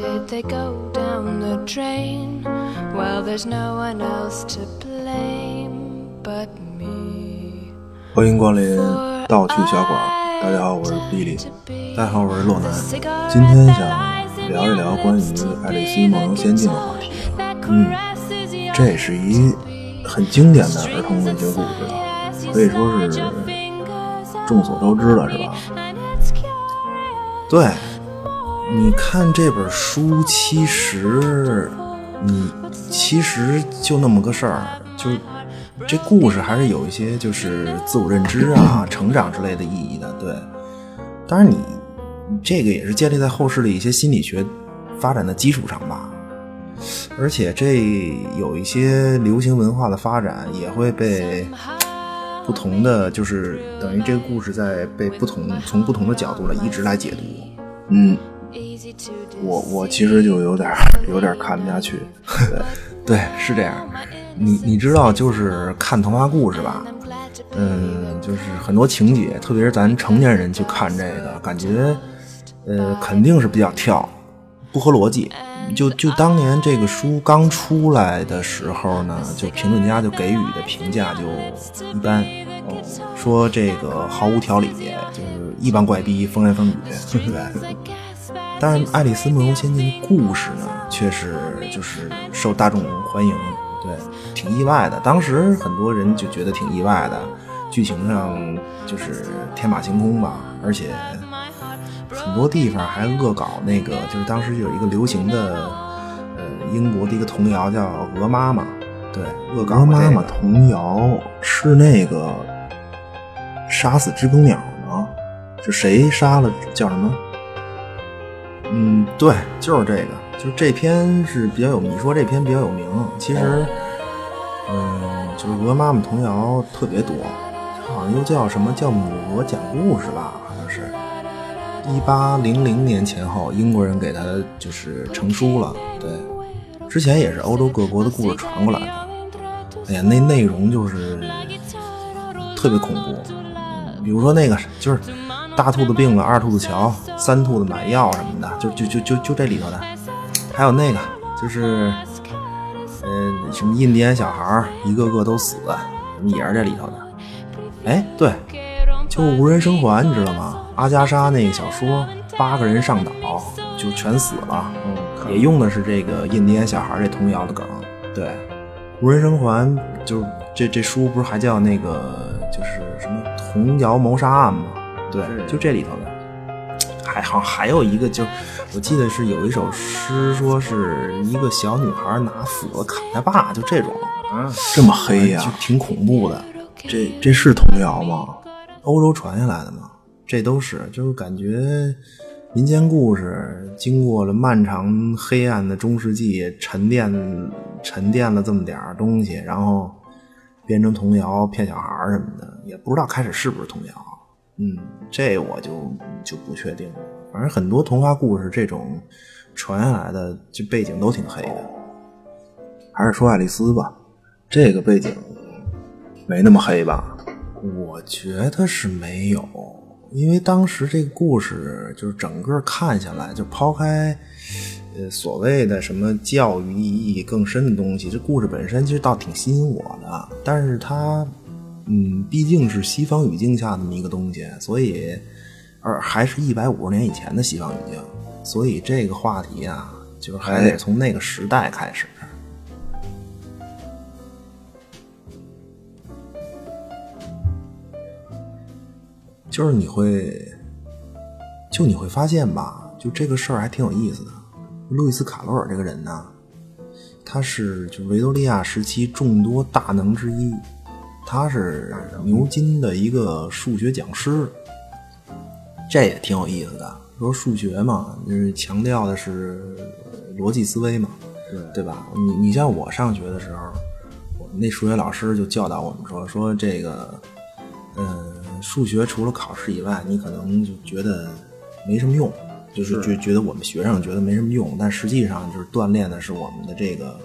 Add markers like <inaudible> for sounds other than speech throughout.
did they go down the drain? Well, there's no one else to blame but me. 欢迎光临盗趣小馆，大家好，我是比利。大家好，我是洛南。今天想聊一聊关于《爱丽丝梦游仙境》的话题。嗯，这是一很经典的儿童文学故事，可以说是众所周知了，是吧？对，你看这本书，其实你其实就那么个事儿，就这故事还是有一些就是自我认知啊、成长之类的意义的。对，当然你这个也是建立在后世的一些心理学发展的基础上吧。而且这有一些流行文化的发展，也会被不同的，就是等于这个故事在被不同从不同的角度来一直来解读。嗯，我我其实就有点有点看不下去。<laughs> 对，是这样。你你知道，就是看童话故事吧，嗯，就是很多情节，特别是咱成年人去看这个，感觉呃肯定是比较跳，不合逻辑。就就当年这个书刚出来的时候呢，就评论家就给予的评价就一般，哦说这个毫无条理，就是一帮怪逼，风言风语，对不对？但是《爱丽丝梦游仙境》的故事呢，却是就是受大众欢迎，对，挺意外的。当时很多人就觉得挺意外的，剧情上就是天马行空吧，而且。很多地方还恶搞那个，就是当时有一个流行的，呃，英国的一个童谣叫《鹅妈妈》，对，恶搞。鹅妈妈童谣是那个杀死知更鸟呢？是谁杀了叫什么？嗯，对，就是这个，就是这篇是比较有名。你说这篇比较有名，其实，嗯，就是鹅妈妈童谣特别多，好像又叫什么叫母鹅讲故事吧？好像是。一八零零年前后，英国人给他就是成书了。对，之前也是欧洲各国的故事传过来的。哎呀，那内容就是特别恐怖。比如说那个就是大兔子病了，二兔子瞧，三兔子买药什么的，就就就就就这里头的。还有那个就是，呃，什么印第安小孩一个个都死，也是这里头的。哎，对，就无人生还，你知道吗？阿加莎那个小说，八个人上岛就全死了，嗯也用的是这个印第安小孩这童谣的梗。对，无人生还，就这这书不是还叫那个就是什么童谣谋杀案吗？对，就这里头的。还好还有一个，就我记得是有一首诗，说是一个小女孩拿斧子砍她爸，就这种啊，这么黑呀，就挺恐怖的。这这是童谣吗？欧洲传下来的吗？这都是，就是感觉民间故事经过了漫长黑暗的中世纪沉淀，沉淀了这么点东西，然后编成童谣骗小孩什么的，也不知道开始是不是童谣。嗯，这我就就不确定了。反正很多童话故事这种传下来的，这背景都挺黑的。还是说爱丽丝吧，这个背景没那么黑吧？我觉得是没有。因为当时这个故事就是整个看下来，就抛开，呃，所谓的什么教育意义更深的东西，这故事本身其实倒挺吸引我的。但是它，嗯，毕竟是西方语境下那么一个东西，所以，而还是一百五十年以前的西方语境，所以这个话题啊，就是还得从那个时代开始。就是你会，就你会发现吧，就这个事儿还挺有意思的。路易斯·卡罗尔这个人呢，他是就维多利亚时期众多大能之一，他是牛津的一个数学讲师，这也挺有意思的。说数学嘛，就是强调的是逻辑思维嘛，对对吧？你你像我上学的时候，我们那数学老师就教导我们说，说这个，嗯。数学除了考试以外，你可能就觉得没什么用，就是觉觉得我们学生觉得没什么用，但实际上就是锻炼的是我们的这个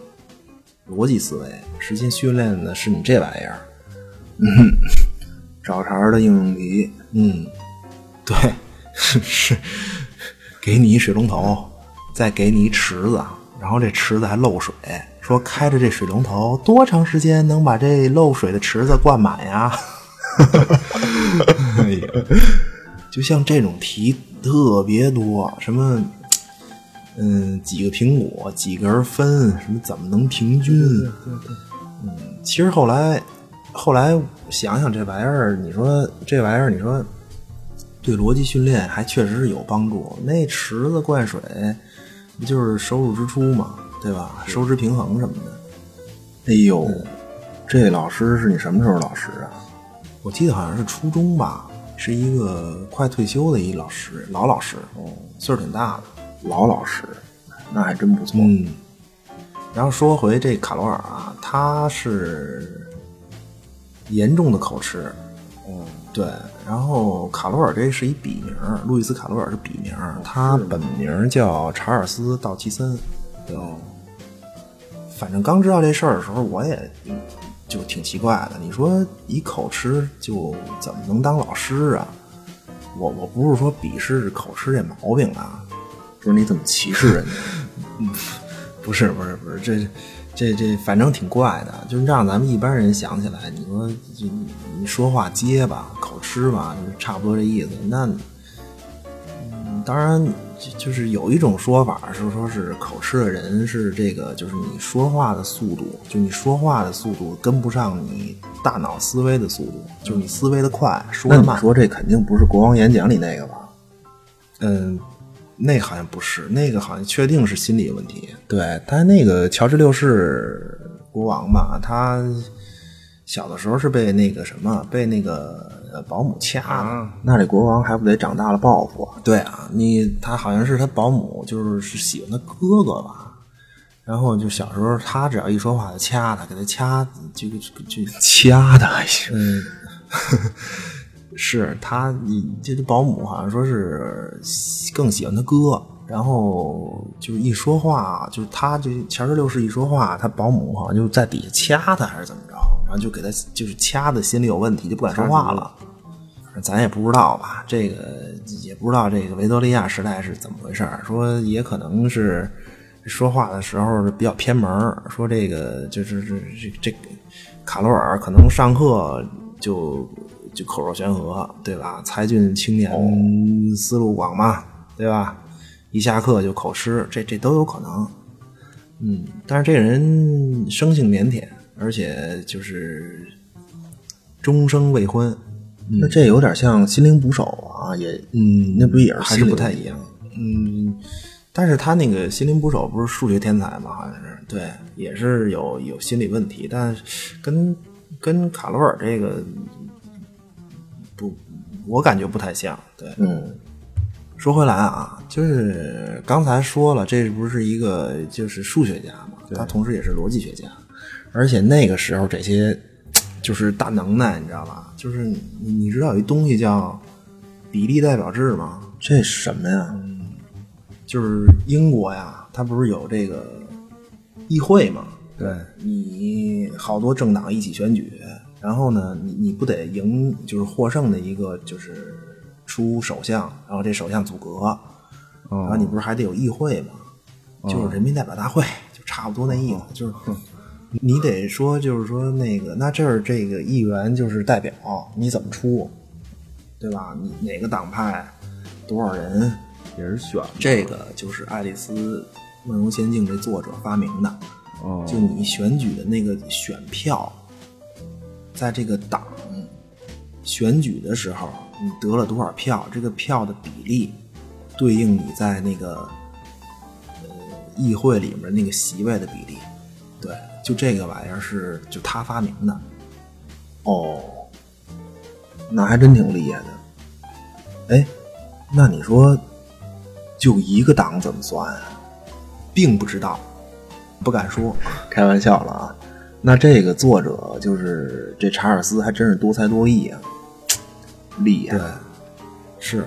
逻辑思维，实际训练的是你这玩意儿。嗯，找茬的应用题，嗯，对，是给你一水龙头，再给你一池子，然后这池子还漏水，说开着这水龙头多长时间能把这漏水的池子灌满呀？<laughs> 哎呀，就像这种题特别多，什么，嗯，几个苹果，几根分，什么怎么能平均？对对，嗯，其实后来，后来想想这玩意儿，你说这玩意儿，你说对逻辑训练还确实是有帮助。那池子灌水，不就是收入支出嘛，对吧？收支平衡什么的。哎呦，这老师是你什么时候老师啊？我记得好像是初中吧，是一个快退休的一老师，老老师，哦，岁数挺大的，老老师，那还真不错。嗯，然后说回这卡罗尔啊，他是严重的口吃，嗯，对，然后卡罗尔这是一笔名，路易斯卡罗尔是笔名，他本名叫查尔斯·道奇森。哦，反正刚知道这事儿的时候，我也。就挺奇怪的，你说一口吃就怎么能当老师啊？我我不是说鄙视口吃这毛病啊，不是你怎么歧视人家？<laughs> 嗯，不是不是不是，这这这反正挺怪的，就让咱们一般人想起来，你说就你说话结巴口吃吧，就差不多这意思。那嗯，当然。就是有一种说法是说，是口吃的人是这个，就是你说话的速度，就你说话的速度跟不上你大脑思维的速度，就是你思维的快，说的慢。说这肯定不是国王演讲里那个吧？嗯，那好像不是，那个好像确定是心理问题。对，他那个乔治六世国王吧，他小的时候是被那个什么，被那个。保姆掐，那这国王还不得长大了报复？对啊，你他好像是他保姆，就是是喜欢他哥哥吧。然后就小时候，他只要一说话就掐他，给他掐，就就掐他还行。嗯，是他，你这保姆好像说是更喜欢他哥，然后就是一说话，就是他这前十六世一说话，他保姆好像就在底下掐他，还是怎么着？然后就给他就是掐的心里有问题，就不敢说话了。咱也不知道吧，这个也不知道这个维多利亚时代是怎么回事说也可能是说话的时候比较偏门说这个就是这这这卡罗尔可能上课就就口若悬河，对吧？才俊青年思路广嘛，对吧？一下课就口吃，这这都有可能。嗯，但是这个人生性腼腆，而且就是终生未婚。那这有点像心灵捕手啊，也嗯，那不也是还是不太一样，嗯，但是他那个心灵捕手不是数学天才吗？好像是对，也是有有心理问题，但跟跟卡罗尔这个不，我感觉不太像。对，嗯，说回来啊，就是刚才说了，这不是一个就是数学家嘛，他同时也是逻辑学家，而且那个时候这些。就是大能耐，你知道吧？就是你，你知道有一东西叫比例代表制吗？这是什么呀？就是英国呀，它不是有这个议会吗？对，你好多政党一起选举，然后呢，你你不得赢，就是获胜的一个就是出首相，然后这首相组阁，然后你不是还得有议会吗？就是人民代表大会，就差不多那意思，就是。你得说，就是说那个，那这儿这个议员就是代表，你怎么出，对吧？你哪个党派，多少人也是选。这个就是《爱丽丝梦游仙境》这作者发明的。哦，就你选举的那个选票，在这个党选举的时候，你得了多少票，这个票的比例对应你在那个议会里面那个席位的比例，对。就这个玩意儿是就他发明的，哦，那还真挺厉害的。哎，那你说就一个党怎么算啊？并不知道，不敢说，开玩笑了啊。那这个作者就是这查尔斯，还真是多才多艺啊，厉害。是，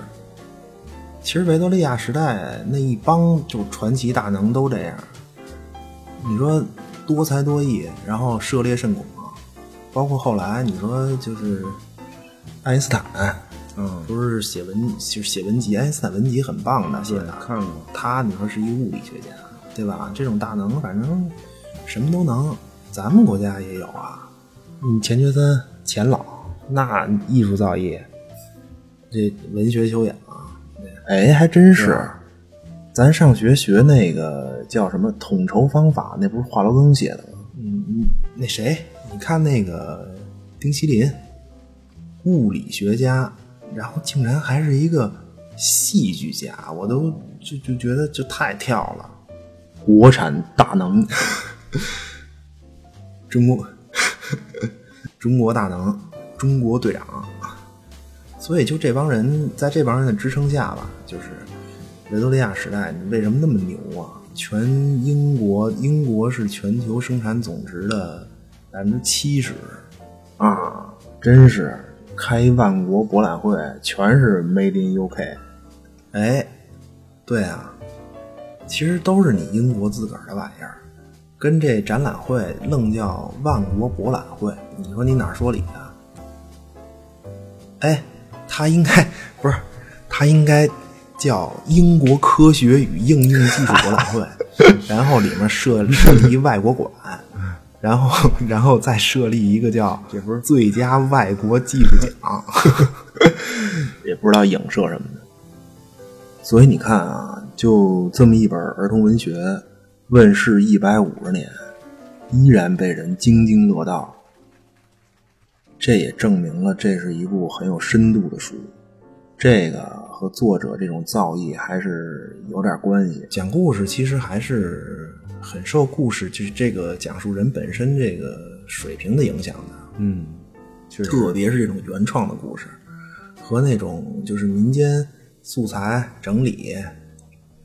其实维多利亚时代那一帮就传奇大能都这样。你说多才多艺，然后涉猎甚广，包括后来你说就是爱因斯坦，嗯，不是写文就是写文集，爱因斯坦文集很棒的，写的看过。他你说是一物理学家，对吧？这种大能，反正什么都能。咱们国家也有啊，你钱学森、钱老，那艺术造诣，这文学修养，哎，还真是。咱上学学那个叫什么统筹方法，那不是华罗庚写的吗？嗯嗯，那谁，你看那个丁锡林，物理学家，然后竟然还是一个戏剧家，我都就就觉得就太跳了。国产大能，<laughs> 中国中国大能，中国队长。所以就这帮人，在这帮人的支撑下吧，就是。维多利亚时代，你为什么那么牛啊？全英国，英国是全球生产总值的百分之七十啊！真是开万国博览会，全是 Made in UK。哎，对啊，其实都是你英国自个儿的玩意儿，跟这展览会愣叫万国博览会，你说你哪说理啊？哎，他应该不是，他应该。叫英国科学与应用技术博览会，<laughs> 然后里面设设立外国馆，然后然后再设立一个叫这不是最佳外国技术奖，<laughs> 也不知道影射什么的。所以你看啊，就这么一本儿童文学，问世一百五十年，依然被人津津乐道，这也证明了这是一部很有深度的书。这个和作者这种造诣还是有点关系。讲故事其实还是很受故事，就是这个讲述人本身这个水平的影响的。嗯，特别是这种原创的故事，和那种就是民间素材整理、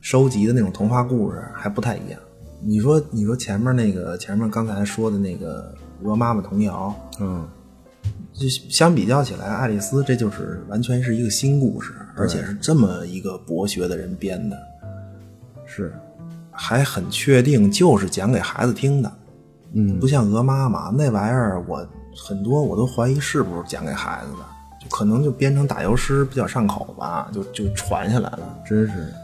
收集的那种童话故事还不太一样。你说，你说前面那个前面刚才说的那个《鹅妈妈童谣》，嗯。就相比较起来，爱丽丝这就是完全是一个新故事，而且是这么一个博学的人编的，是，还很确定就是讲给孩子听的，嗯，不像鹅妈妈那玩意儿，我很多我都怀疑是不是讲给孩子的，就可能就编成打油诗比较上口吧，就就传下来了，真是，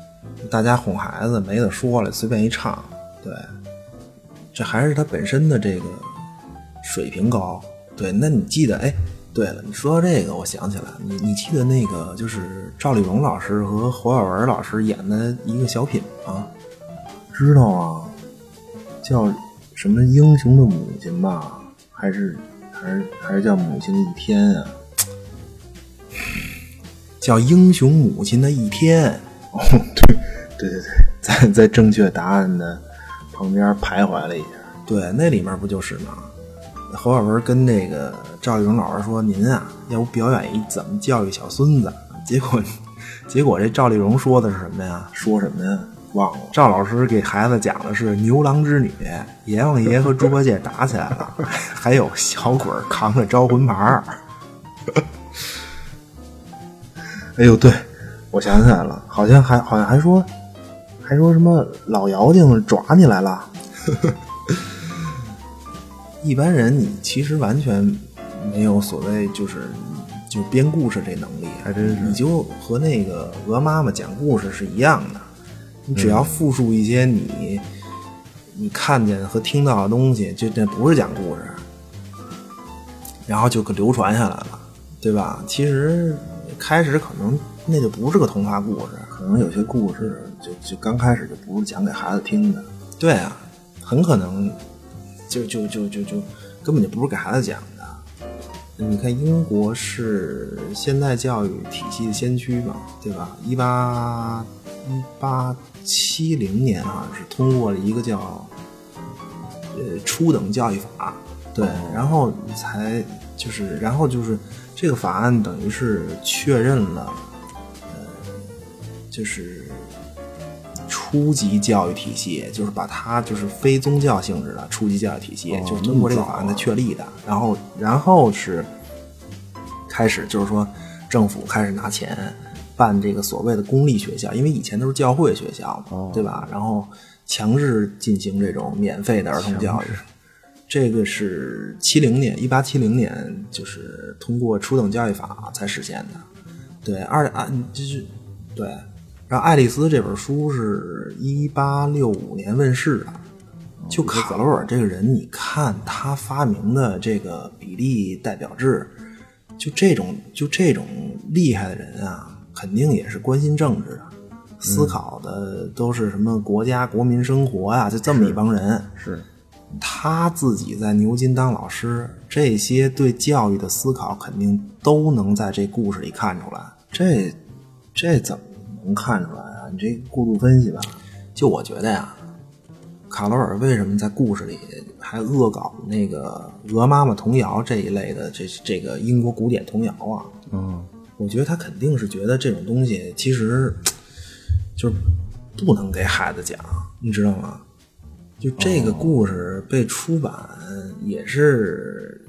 大家哄孩子没得说了，随便一唱，对，这还是他本身的这个水平高。对，那你记得？哎，对了，你说到这个，我想起来，你你记得那个就是赵丽蓉老师和侯耀文老师演的一个小品吗？知道啊，叫什么英雄的母亲吧？还是还是还是叫母亲的一天啊？叫英雄母亲的一天。哦，对对对对，在在正确答案的旁边徘徊了一下。对，那里面不就是吗？侯耀文跟那个赵丽蓉老师说：“您啊，要不表演一怎么教育小孙子？”结果，<laughs> 结果这赵丽蓉说的是什么呀？说什么呀？忘了。赵老师给孩子讲的是牛郎织女，阎王爷和猪八戒打起来了，<laughs> 还有小鬼扛着招魂牌 <laughs> 哎呦，对，我想起来了，好像还好像还说，还说什么老妖精抓你来了。<laughs> 一般人你其实完全没有所谓就是就编故事这能力，还真是。你就和那个鹅妈妈讲故事是一样的，你只要复述一些你你看见和听到的东西，就这不是讲故事，然后就流传下来了，对吧？其实开始可能那就不是个童话故事，可能有些故事就就刚开始就不是讲给孩子听的。对啊，很可能。就就就就就根本就不是给孩子讲的。你看，英国是现代教育体系的先驱嘛，对吧？一八一八七零年好像是通过了一个叫呃初等教育法，对，然后才就是然后就是这个法案等于是确认了，呃，就是。初级教育体系就是把它就是非宗教性质的初级教育体系，就是通过这个法案的确立的。然后，然后是开始就是说政府开始拿钱办这个所谓的公立学校，因为以前都是教会学校嘛，哦对吧？然后强制进行这种免费的儿童教育。这个是七零年，一八七零年，就是通过初等教育法才实现的。对，二啊，就是对。然后《爱丽丝》这本书是一八六五年问世的。就卡罗尔这个人，你看他发明的这个比例代表制，就这种就这种厉害的人啊，肯定也是关心政治的，思考的都是什么国家国民生活啊、就这么一帮人。是他自己在牛津当老师，这些对教育的思考肯定都能在这故事里看出来。这这怎么能看出来啊？你这过度分析吧。就我觉得呀，卡罗尔为什么在故事里还恶搞那个《鹅妈妈童谣》这一类的这这个英国古典童谣啊？嗯，我觉得他肯定是觉得这种东西其实就是不能给孩子讲，你知道吗？就这个故事被出版也是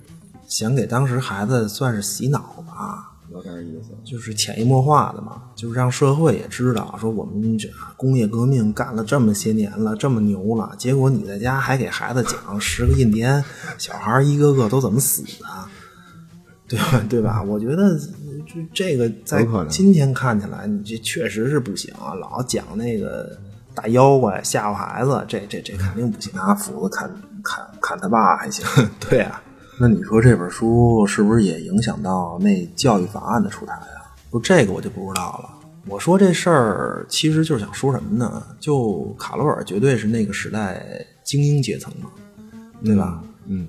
想给当时孩子算是洗脑吧，有点意思。就是潜移默化的嘛，就是让社会也知道，说我们这工业革命干了这么些年了，这么牛了，结果你在家还给孩子讲十个印第安小孩一个个都怎么死的，对吧？<laughs> 对吧？我觉得这这个在今天看起来，你这确实是不行啊，老讲那个大妖怪吓唬孩子，这这这肯定不行。拿斧子砍砍砍他爸还行，<laughs> 对啊。那你说这本书是不是也影响到那教育法案的出台啊？不，这个我就不知道了。我说这事儿其实就是想说什么呢？就卡罗尔绝对是那个时代精英阶层嘛，对吧？嗯，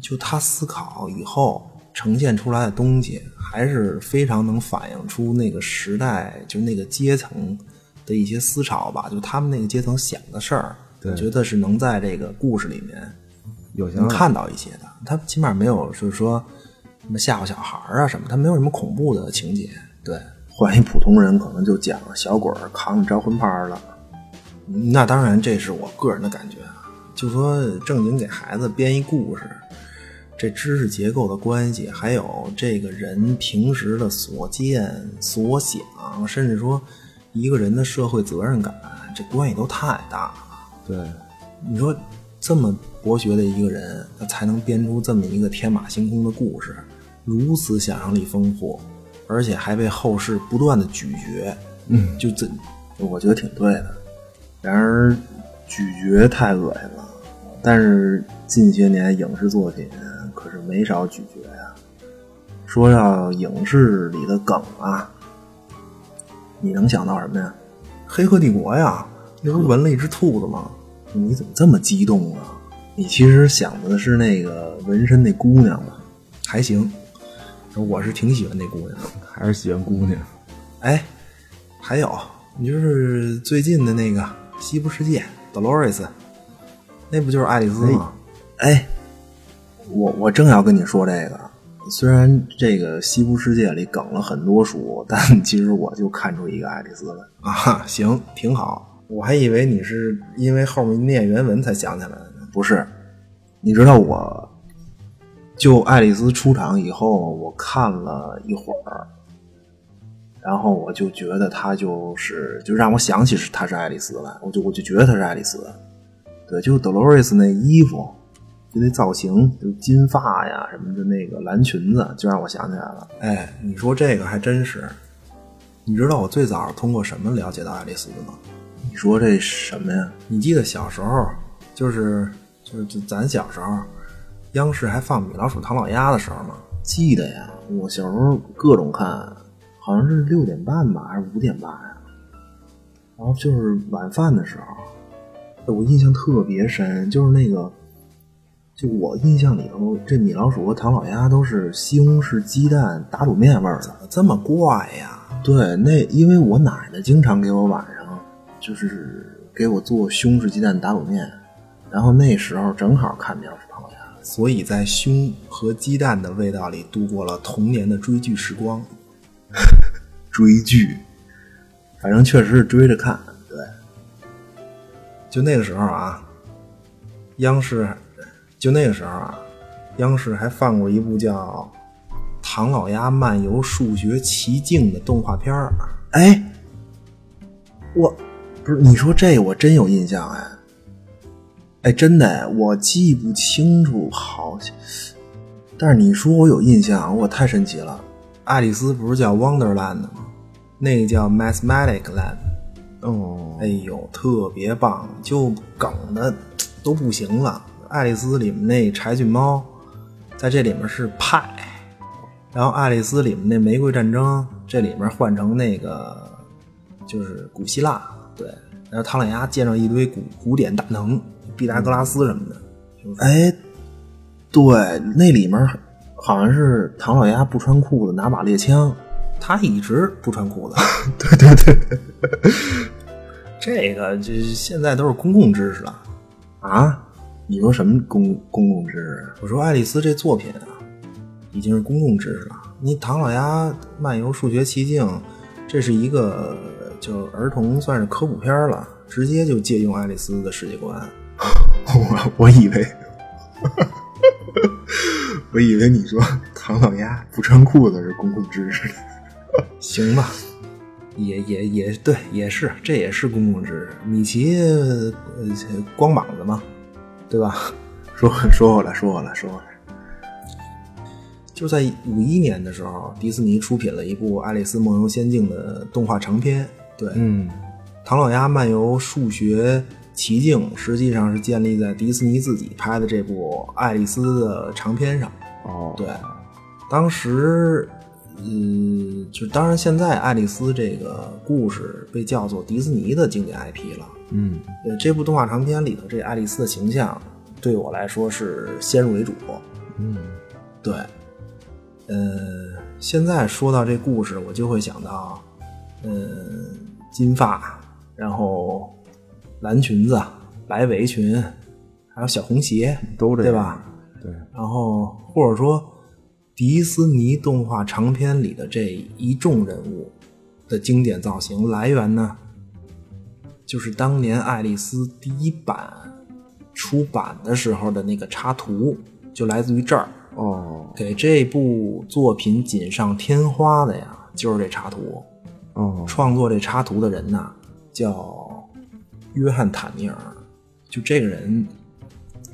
就他思考以后呈现出来的东西，还是非常能反映出那个时代，就那个阶层的一些思潮吧。就他们那个阶层想的事儿，我觉得是能在这个故事里面有能看到一些的。他起码没有就是说什么吓唬小孩儿啊什么，他没有什么恐怖的情节。对，换一普通人可能就讲小鬼儿扛着招魂幡了。那当然，这是我个人的感觉啊。就说正经给孩子编一故事，这知识结构的关系，还有这个人平时的所见所想，甚至说一个人的社会责任感，这关系都太大了。对，你说这么博学的一个人，他才能编出这么一个天马行空的故事，如此想象力丰富，而且还被后世不断的咀嚼。嗯，就这，我觉得挺对的。然而，咀嚼太恶心了。但是近些年影视作品可是没少咀嚼呀。说到影视里的梗啊，你能想到什么呀？《黑客帝国》呀，那不是纹了一只兔子吗？你怎么这么激动啊？你其实想的是那个纹身那姑娘吧？还行，我是挺喜欢那姑娘的。还是喜欢姑娘。哎，还有，你就是最近的那个《西部世界》，Dolores，那不就是爱丽丝吗？哎，我我正要跟你说这个，虽然这个《西部世界》里梗了很多书，但 <laughs> 其实我就看出一个爱丽丝来啊。行，挺好。我还以为你是因为后面念原文才想起来的呢，不是？你知道我，就爱丽丝出场以后，我看了一会儿。然后我就觉得她就是，就让我想起是她是爱丽丝来，我就我就觉得她是爱丽丝。对，就是 Dolores 那衣服，就那造型，就金发呀什么的，那个蓝裙子，就让我想起来了。哎，你说这个还真是。你知道我最早是通过什么了解到爱丽丝的吗？你说这什么呀？你记得小时候，就是就是就咱小时候，央视还放米老鼠、唐老鸭的时候吗？记得呀，我小时候各种看。好像是六点半吧，还是五点半呀？然后就是晚饭的时候，我印象特别深，就是那个，就我印象里头，这米老鼠和唐老鸭都是西红柿鸡蛋打卤面味儿的，这么怪呀？对，那因为我奶奶经常给我晚上就是给我做西红柿鸡蛋打卤面，然后那时候正好看米老鼠、唐老鸭，所以在胸和鸡蛋的味道里度过了童年的追剧时光。<laughs> 追剧，反正确实是追着看。对，就那个时候啊，央视就那个时候啊，央视还放过一部叫《唐老鸭漫游数学奇境的动画片儿。哎，我不是你说这我真有印象哎，哎真的我记不清楚，好像，但是你说我有印象，我太神奇了。爱丽丝不是叫 Wonderland 吗？那个叫 Mathematic Land。哦，哎呦，特别棒，就梗的都不行了。爱丽丝里面那柴郡猫，在这里面是派，然后爱丽丝里面那玫瑰战争，这里面换成那个就是古希腊，对。然后唐老鸭见着一堆古古典大能，毕达哥拉斯什么的。哎，对，那里面好像是唐老鸭不穿裤子拿把猎枪，他一直不穿裤子。<laughs> 对对对，这个这现在都是公共知识了啊。你说什么公公共知识？我说爱丽丝这作品啊，已经是公共知识了。你唐老鸭漫游数学奇境，这是一个就儿童算是科普片了，直接就借用爱丽丝的世界观。<laughs> 我我以为，<laughs> 我以为你说唐老鸭不穿裤子是公共知识。<laughs> 行吧，也也也对，也是，这也是公共知识。米奇呃光膀子嘛。对吧？说 <laughs> 说回来，说回来，说回来。就在五一年的时候，迪士尼出品了一部《爱丽丝梦游仙境》的动画长片。对，嗯，唐老鸭漫游数学奇境实际上是建立在迪士尼自己拍的这部《爱丽丝》的长片上。哦，对，当时，嗯，就当然现在爱丽丝这个故事被叫做迪士尼的经典 IP 了。嗯，对，这部动画长片里头，这爱丽丝的形象对我来说是先入为主。嗯，对，呃，现在说到这故事，我就会想到，呃，金发，然后蓝裙子、白围裙，还有小红鞋，都这对吧？对，然后或者说迪斯尼动画长片里的这一众人物的经典造型来源呢？就是当年爱丽丝第一版出版的时候的那个插图，就来自于这儿哦。给这部作品锦上添花的呀，就是这插图哦。创作这插图的人呢，叫约翰·坦尼尔。就这个人，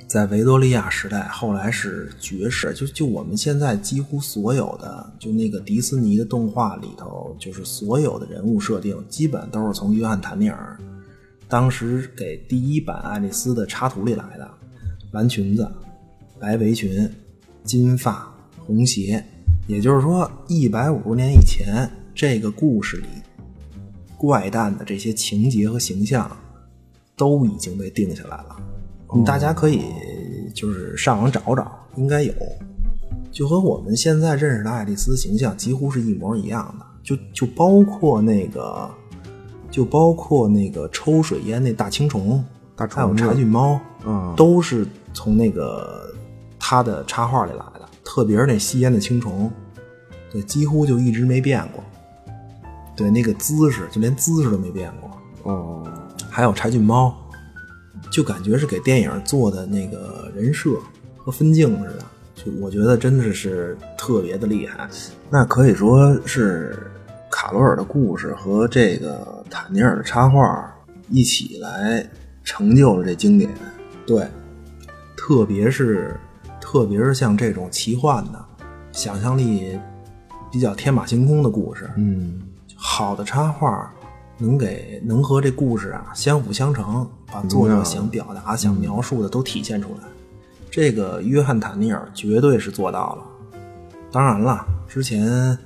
在维多利亚时代，后来是爵士。就就我们现在几乎所有的，就那个迪士尼的动画里头，就是所有的人物设定，基本都是从约翰·坦尼尔。当时给第一版爱丽丝的插图里来的，蓝裙子、白围裙、金发、红鞋，也就是说，一百五十年以前，这个故事里怪诞的这些情节和形象都已经被定下来了。大家可以就是上网找找，应该有，就和我们现在认识的爱丽丝形象几乎是一模一样的，就就包括那个。就包括那个抽水烟那大青虫，还有柴郡猫，嗯，都是从那个他的插画里来的。特别是那吸烟的青虫，对，几乎就一直没变过。对，那个姿势就连姿势都没变过。哦，还有柴郡猫，就感觉是给电影做的那个人设和分镜似的。就我觉得真的是特别的厉害。那可以说是。卡罗尔的故事和这个坦尼尔的插画一起来成就了这经典。对，特别是特别是像这种奇幻的、想象力比较天马行空的故事，嗯，好的插画能给能和这故事啊相辅相成，把作者想表达、想描述的都体现出来。这个约翰·坦尼尔绝对是做到了。当然了，之前。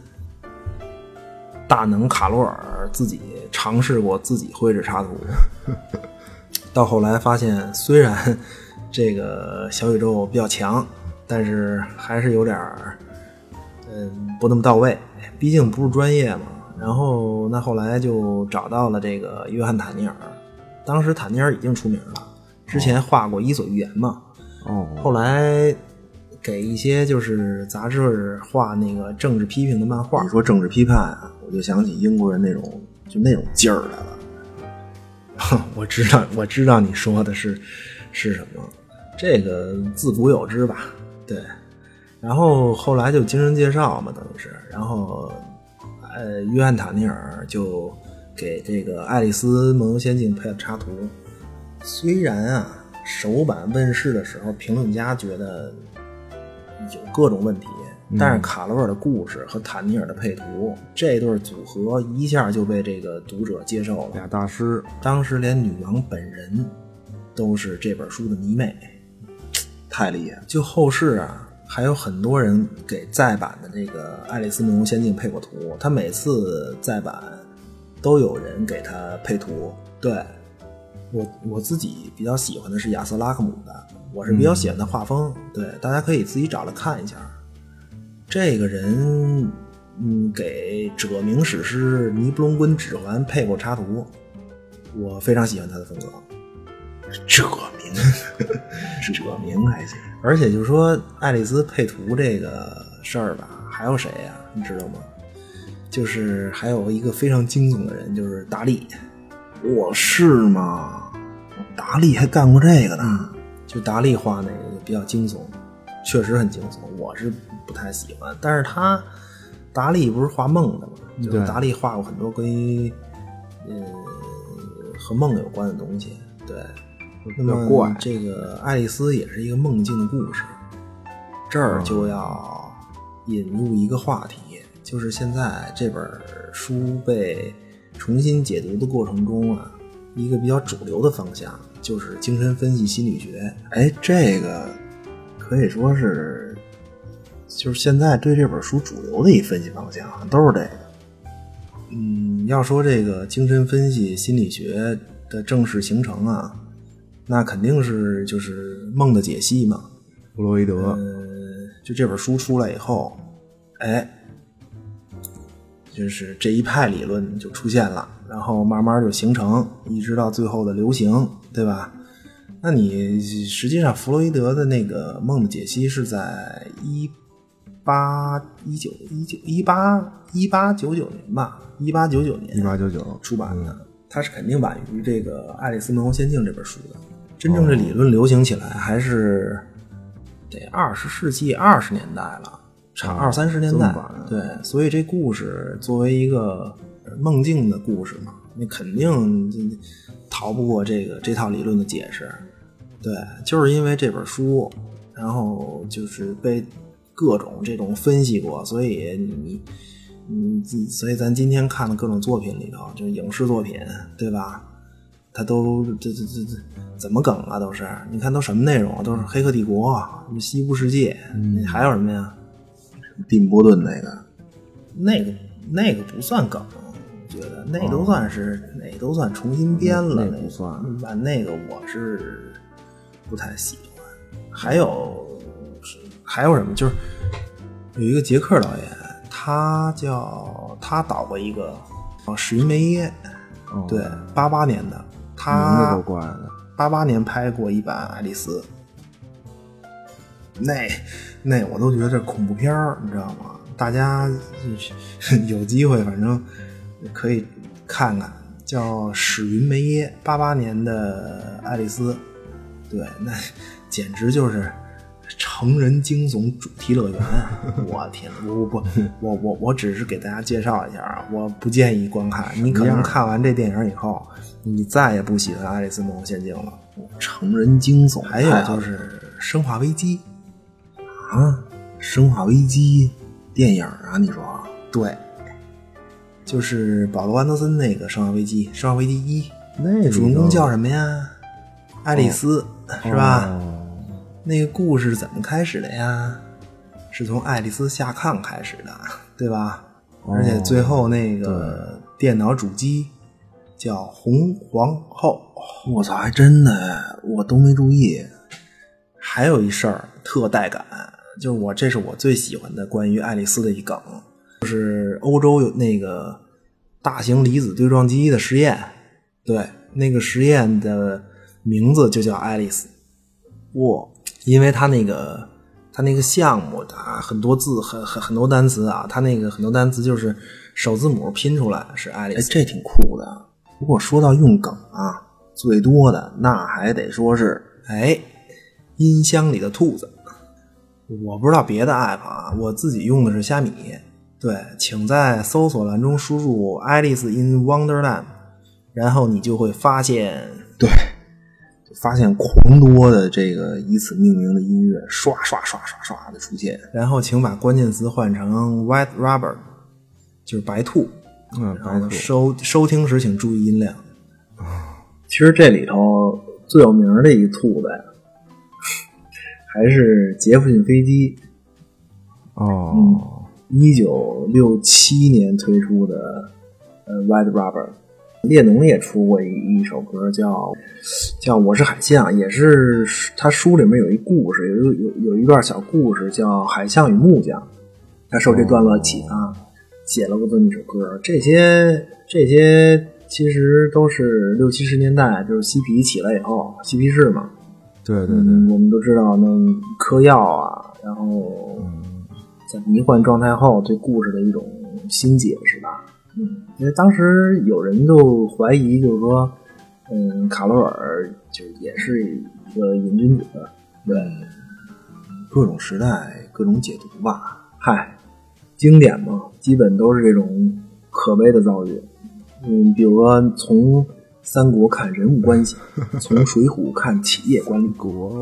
大能卡罗尔自己尝试过自己绘制插图，<laughs> 到后来发现，虽然这个小宇宙比较强，但是还是有点儿，嗯，不那么到位。毕竟不是专业嘛。然后那后来就找到了这个约翰·坦尼尔，当时坦尼尔已经出名了，之前画过《伊索寓言》嘛。哦。后来给一些就是杂志画那个政治批评的漫画。你说政治批判啊？我就想起英国人那种就那种劲儿来了。哼，<laughs> 我知道，我知道你说的是是什么，这个自古有之吧？对，然后后来就精神介绍嘛，等于是，然后呃，约翰塔尼尔就给这个《爱丽丝梦游仙境》配了插图。虽然啊，首版问世的时候，评论家觉得有各种问题，但是卡罗尔的故事和坦尼尔的配图这对组合一下就被这个读者接受了。俩大师，当时连女王本人都是这本书的迷妹，太厉害。就后世啊，还有很多人给再版的这个《爱丽丝梦游仙境》配过图，他每次再版都有人给他配图。对我我自己比较喜欢的是亚瑟拉克姆的，我是比较喜欢他画风。对，大家可以自己找来看一下。这个人，嗯，给者明史诗《尼布龙根指环》配过插图，我非常喜欢他的风格。者明，者明还行。而且就说爱丽丝配图这个事儿吧，还有谁呀、你知道吗？就是还有一个非常惊悚的人，就是达利。我是吗？达利还干过这个呢？就达利画那个就比较惊悚，确实很惊悚，我是不太喜欢。但是他达利不是画梦的吗？就是对达利画过很多关于嗯和梦有关的东西。对，那么这个爱丽丝也是一个梦境的故事，这儿就要引入一个话题，就是现在这本书被重新解读的过程中啊，一个比较主流的方向就是精神分析心理学。哎，这个可以说是，就是现在对这本书主流的一分析方向，都是这个。嗯，要说这个精神分析心理学的正式形成啊，那肯定是就是梦的解析嘛。弗洛伊德，呃，就这本书出来以后，哎，就是这一派理论就出现了，然后慢慢就形成，一直到最后的流行，对吧？那你实际上弗洛伊德的那个梦的解析是在一八一九一九一八一八九九年吧，一八九九年一八九九出版的，它是肯定晚于这个《爱丽丝梦游仙境》这本书的。真正的理论流行起来还是得二十世纪二十年代了，差二三十年代。对，所以这故事作为一个梦境的故事嘛，你肯定就逃不过这个这套理论的解释。对，就是因为这本书，然后就是被各种这种分析过，所以你你你，所以咱今天看的各种作品里头，就是影视作品，对吧？它都这这这这怎么梗啊？都是你看都什么内容啊？都是《黑客帝国》什么《西部世界》嗯还有什么呀？蒂姆·波顿那个，那个那个不算梗，我觉得那都算是、那都算重新编了，那那不算把那个我是不太喜欢。还有还有什么？就是有一个捷克导演，他叫他导过一个《史云梅耶》，哦对，八八年的，名字他够怪的。八八年拍过一版《爱丽丝》，那那我都觉得这恐怖片儿，你知道吗？大家 <laughs> 有机会反正可以看看，叫史云梅耶，八八年的《爱丽丝》，对，那 <laughs> 简直就是成人惊悚主题乐园。我天，我不我我我只是给大家介绍一下啊，我不建议观看。你可能看完这电影以后，你再也不喜欢《爱丽丝梦游仙境》了。成人惊悚，还有就是《生化危机》，啊，《生化危机》电影啊，你说对，就是保罗·安德森那个《生化危机》，《生化危机一》，那主人公叫什么呀？爱丽丝，是吧？哦那个故事怎么开始的呀？是从爱丽丝下炕开始的，对吧？哦而且最后那个电脑主机叫红皇后。我操，还真的，我都没注意。还有一事儿特带感，就是我这是我最喜欢的关于爱丽丝的一梗，就是欧洲有那个大型离子对撞机的实验，对，那个实验的名字就叫爱丽丝。哇，因为它那个它那个项目啊，很多字很很很多单词啊，它那个很多单词就是首字母拼出来是爱丽哎，丝。这挺酷的。不过说到用梗啊，最多的那还得说是哎，音箱里的兔子。我不知道别的 app 啊，我自己用的是虾米。对，请在搜索栏中输入 “Alice in Wonderland”，然后你就会发现，对，发现狂多的这个以此命名的音乐，刷刷刷刷刷的出现。然后请把关键词换成 “White Rubber”，就是白兔。嗯，白兔。收收听时请注意音量。其实这里头最有名的一兔子呀，还是杰弗逊飞机。哦。一九六七年推出的，呃，White Rubber，列侬也出过一一首歌，叫叫我是海象，也是他书里面有一故事，有有有一段小故事叫海象与木匠，他受这段落启发，写了过这么一首歌。这些这些其实都是六七十年代，就是嬉皮起来以后，嬉皮士嘛。对对对，我们都知道那嗑药啊，然后。在迷幻状态后，对故事的一种新解释吧。嗯，因为当时有人就怀疑，就是说，嗯，卡罗尔就也是一个瘾君子。对，各种时代，各种解读吧。嗨，经典嘛，基本都是这种可悲的遭遇。嗯，比如说从。三国看人物关系，<laughs> 从水浒看企业管理，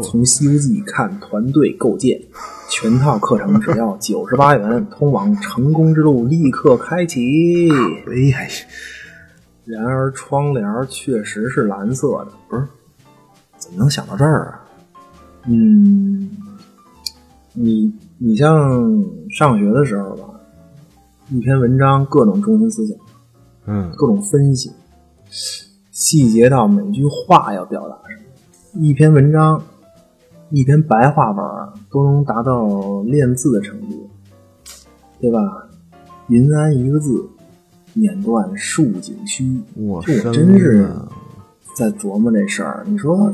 从西游记看团队构建，全套课程只要 <laughs> 九十八元，通往成功之路立刻开启。哎呀，然而窗帘确实是蓝色的，不是？怎么能想到这儿啊？嗯，你你像上学的时候吧，一篇文章各种中心思想，嗯，各种分析。细节到每句话要表达什么，一篇文章，一篇白话文都能达到练字的程度，对吧？云安一个字，碾断数景虚。我真是在琢磨这事儿。你说，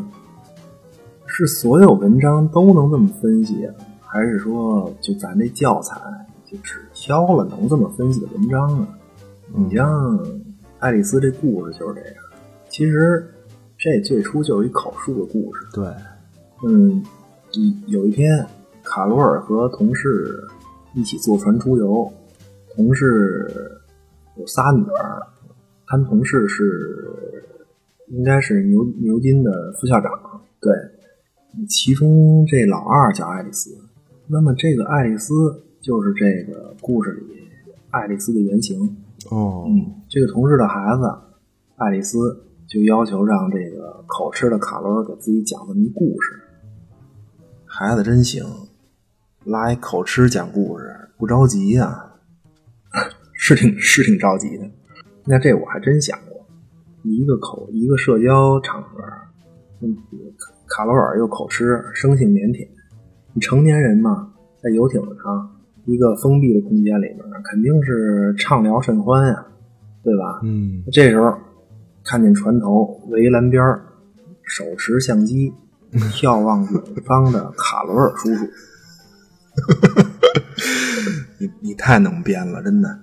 是所有文章都能这么分析，还是说就咱这教材就只挑了能这么分析的文章啊？你像爱丽丝这故事就是这样。其实，这最初就是一口述的故事。对，嗯，有一天，卡罗尔和同事一起坐船出游，同事有仨女儿，他们同事是应该是牛牛津的副校长。对，其中这老二叫爱丽丝，那么这个爱丽丝就是这个故事里爱丽丝的原型。哦，嗯，这个同事的孩子爱丽丝。就要求让这个口吃的卡罗尔给自己讲这么一故事。孩子真行，拉一口吃讲故事，不着急呀？<laughs> 是挺是挺着急的。那这我还真想过，一个口一个社交场合，嗯，卡罗尔又口吃，生性腼腆。你成年人嘛，在游艇上一个封闭的空间里面，肯定是畅聊甚欢呀，对吧？嗯，这时候。看见船头围栏边手持相机 <laughs> 眺望远方的卡罗尔叔叔，<laughs> 你你太能编了，真的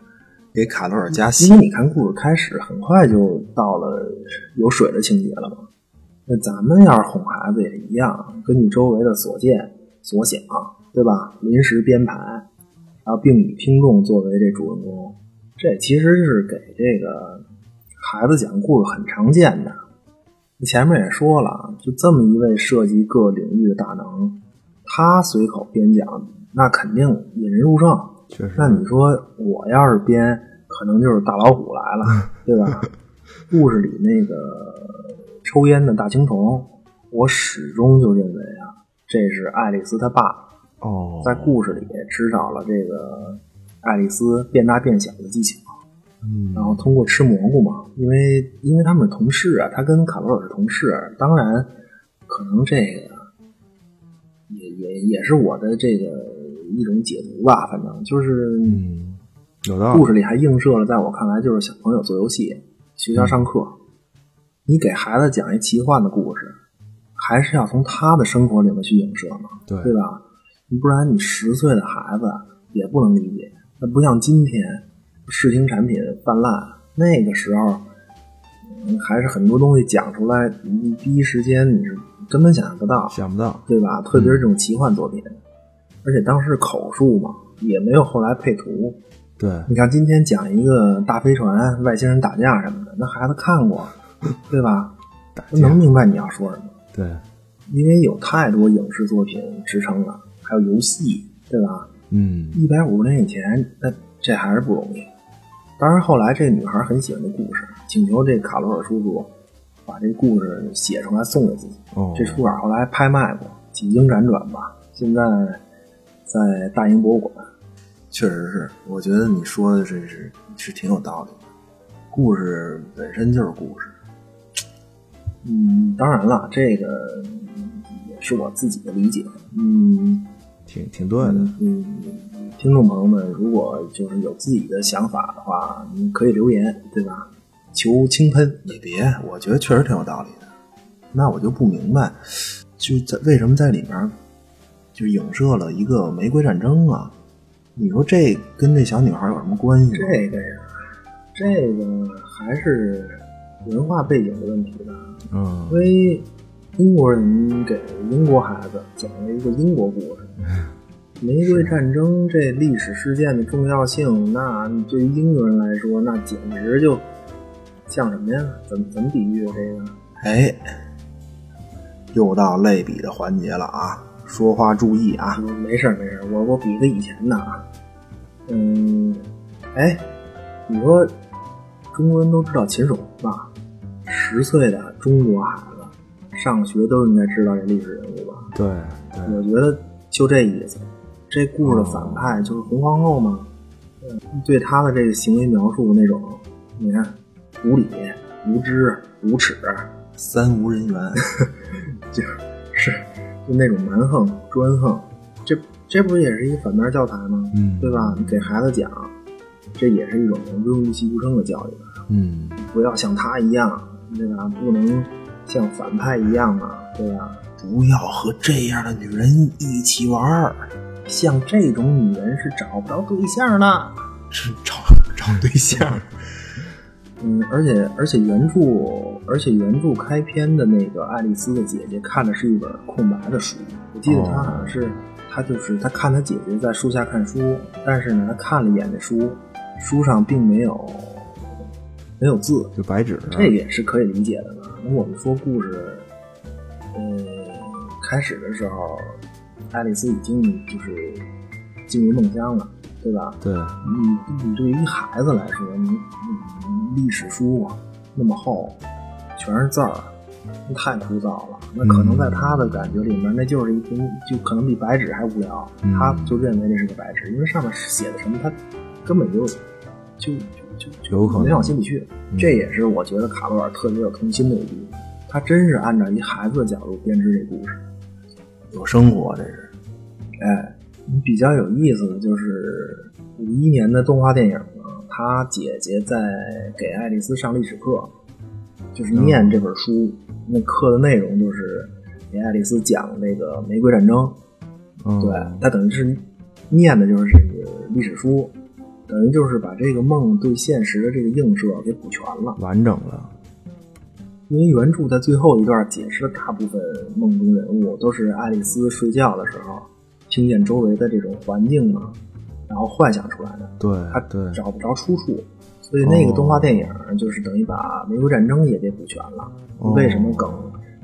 给卡罗尔加戏。因为你看故事开始很快就到了有水的情节了嘛。那咱们要是哄孩子也一样，根据周围的所见所想，对吧？临时编排，然后并以听众作为这主人公，这其实是给这个。孩子讲故事很常见的，前面也说了，就这么一位涉及各领域的大能，他随口编讲，那肯定引人入胜。确实，那你说我要是编，可能就是大老虎来了，<laughs> 对吧？故事里那个抽烟的大青虫，我始终就认为啊，这是爱丽丝她爸。哦，在故事里知道了这个爱丽丝变大变小的技巧。嗯，然后通过吃蘑菇嘛，因为因为他们是同事啊，他跟卡罗尔是同事，当然可能这个也也也是我的这个一种解读吧，反正就是嗯，有道理。故事里还映射了，在我看来就是小朋友做游戏，学校上课，你给孩子讲一奇幻的故事，还是要从他的生活里面去映射嘛，对对吧？不然你十岁的孩子也不能理解，那不像今天。视听产品泛滥，那个时候，还是很多东西讲出来，你第一时间你是根本想象不到，想不到，对吧？特别是这种奇幻作品，而且当时口述嘛，也没有后来配图。对，你看今天讲一个大飞船、外星人打架什么的，那孩子看过，<laughs> 对吧？能明白你要说什么。对，因为有太多影视作品支撑了，还有游戏，对吧？嗯，一百五十年以前，那这还是不容易。当然，后来这个女孩很喜欢这故事，请求这卡罗尔叔叔把这故事写出来送给自己。哦，这书稿后来拍卖过，几经辗转吧，现在在大英博物馆。确实是，我觉得你说的这是是挺有道理的。故事本身就是故事。嗯，当然了，这个也是我自己的理解。嗯，挺挺对的。嗯，听众朋友们，如果就是有自己的想法的话，你可以留言，对吧？求轻喷，你别，我觉得确实挺有道理的。那我就不明白，就在为什么在里面就影射了一个玫瑰战争啊？你说这跟这小女孩有什么关系？这个呀，这个还是文化背景的问题吧。嗯，因为英国人给英国孩子讲了一个英国故事，玫瑰战争这历史事件的重要性，那对于英国人来说，那简直就像什么呀？怎么怎么比喻这个？哎，又到类比的环节了啊！说话注意啊！没事没事，我我比个以前的啊。嗯，哎，你说中国人都知道秦始皇吧？十岁的中国孩子上学都应该知道这历史人物吧？对，对我觉得就这意思。这故事的反派就是红皇后嘛。嗯，对她的这个行为描述那种，你看，无理、无知、无耻，三无人员，<laughs> 就是就那种蛮横、专横。这这不也是一反面教材吗？嗯，对吧？你给孩子讲，这也是一种润物细无声的教育。嗯，不要像他一样。对吧？不能像反派一样啊，对吧？不要和这样的女人一起玩儿，像这种女人是找不着对象的，是找找对象。<laughs> 嗯，而且而且原著，而且原著开篇的那个爱丽丝的姐姐看的是一本空白的书，我记得她好像是，她就是她看她姐姐在树下看书，但是呢，她看了一眼那书，书上并没有。没有字，就白纸，这也是可以理解的吧。那我们说故事，嗯，开始的时候，爱丽丝已经就是进入梦乡了，对吧？对。你，你对于孩子来说，你你历史书啊那么厚，全是字儿，太枯燥了。那可能在他的感觉里面，那就是一瓶，就可能比白纸还无聊。他就认为这是个白纸，因为上面写的什么，他根本就就。就有可能没往心里去，这也是我觉得卡罗尔特别有童心的一部分。他真是按照一孩子的角度编织这故事，有生活，这是。哎，比较有意思的就是五一年的动画电影呢，他姐姐在给爱丽丝上历史课，就是念这本书，那课的内容就是给爱丽丝讲那个玫瑰战争。对，他等于是念的就是这个历史书。等于就是把这个梦对现实的这个映射给补全了，完整了。因为原著在最后一段解释了大部分梦中人物都是爱丽丝睡觉的时候听见周围的这种环境嘛，然后幻想出来的。对，他对找不着出处，所以那个动画电影就是等于把玫瑰战争也给补全了。为什么梗？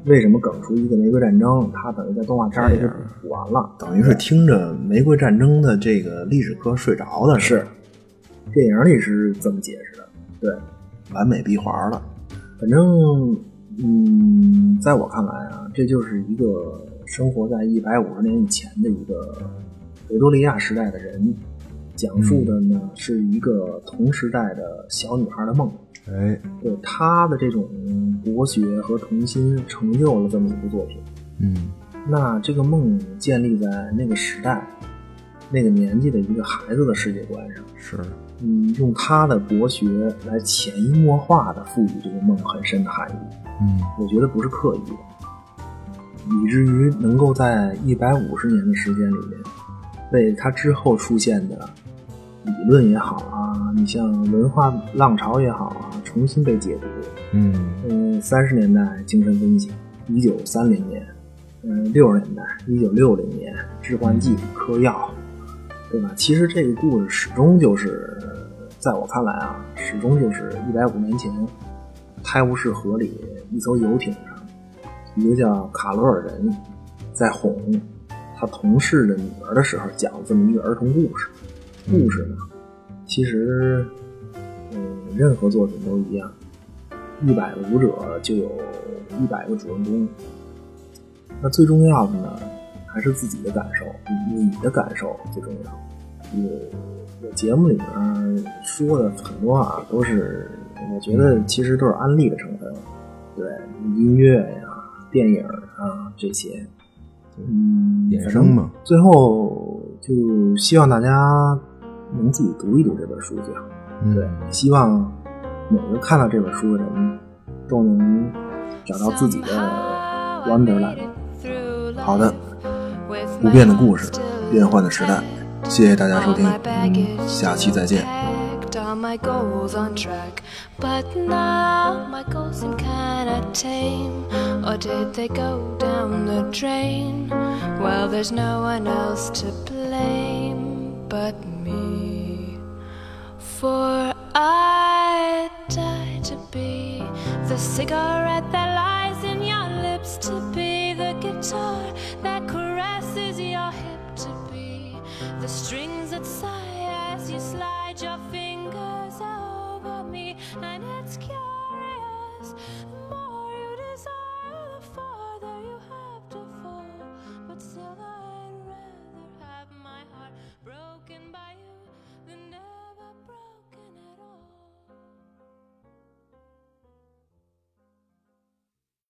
为什么梗出一个玫瑰战争？它等于在动画片里就补完了，等于是听着玫瑰战争的这个历史课睡着的是。电影里是这么解释的，对，完美闭环了。反正，嗯，在我看来啊，这就是一个生活在一百五十年以前的一个维多利亚时代的人，讲述的呢是一个同时代的小女孩的梦。哎，对，她的这种博学和童心成就了这么一部作品。嗯，那这个梦建立在那个时代、那个年纪的一个孩子的世界观上，是。嗯，用他的博学来潜移默化的赋予这个梦很深的含义。嗯，我觉得不是刻意的，以至于能够在一百五十年的时间里面，被他之后出现的理论也好啊，你像文化浪潮也好啊，重新被解读。嗯嗯，三十年代精神分析，一九三零年，嗯，六十年代，一九六零年，致幻剂嗑药，对吧？其实这个故事始终就是，在我看来啊，始终就是一百五年前，泰晤士河里一艘游艇上，一个叫卡罗尔人，在哄他同事的女儿的时候，讲这么一个儿童故事。故事呢，其实，嗯，任何作品都一样，一百个读者就有一百个主人公。那最重要的呢，还是自己的感受，你的感受最重要。我我节目里面说的很多啊，都是我觉得其实都是安利的成分，对音乐呀、电影啊这些，嗯，衍生嘛。最后就希望大家能自己读一读这本书，最好。对，希望每个看到这本书的人都能找到自己的 Wonderland。好的，不变的故事，变幻的时代，谢谢大家收听，下期再见。my goals on track. But now my goals seem kinda tame. Or did they go down the drain? Well, there's no one else to blame but me. For I die to be the cigarette that lies in your lips to be guitar the strings that sigh as you slide your fingers over me.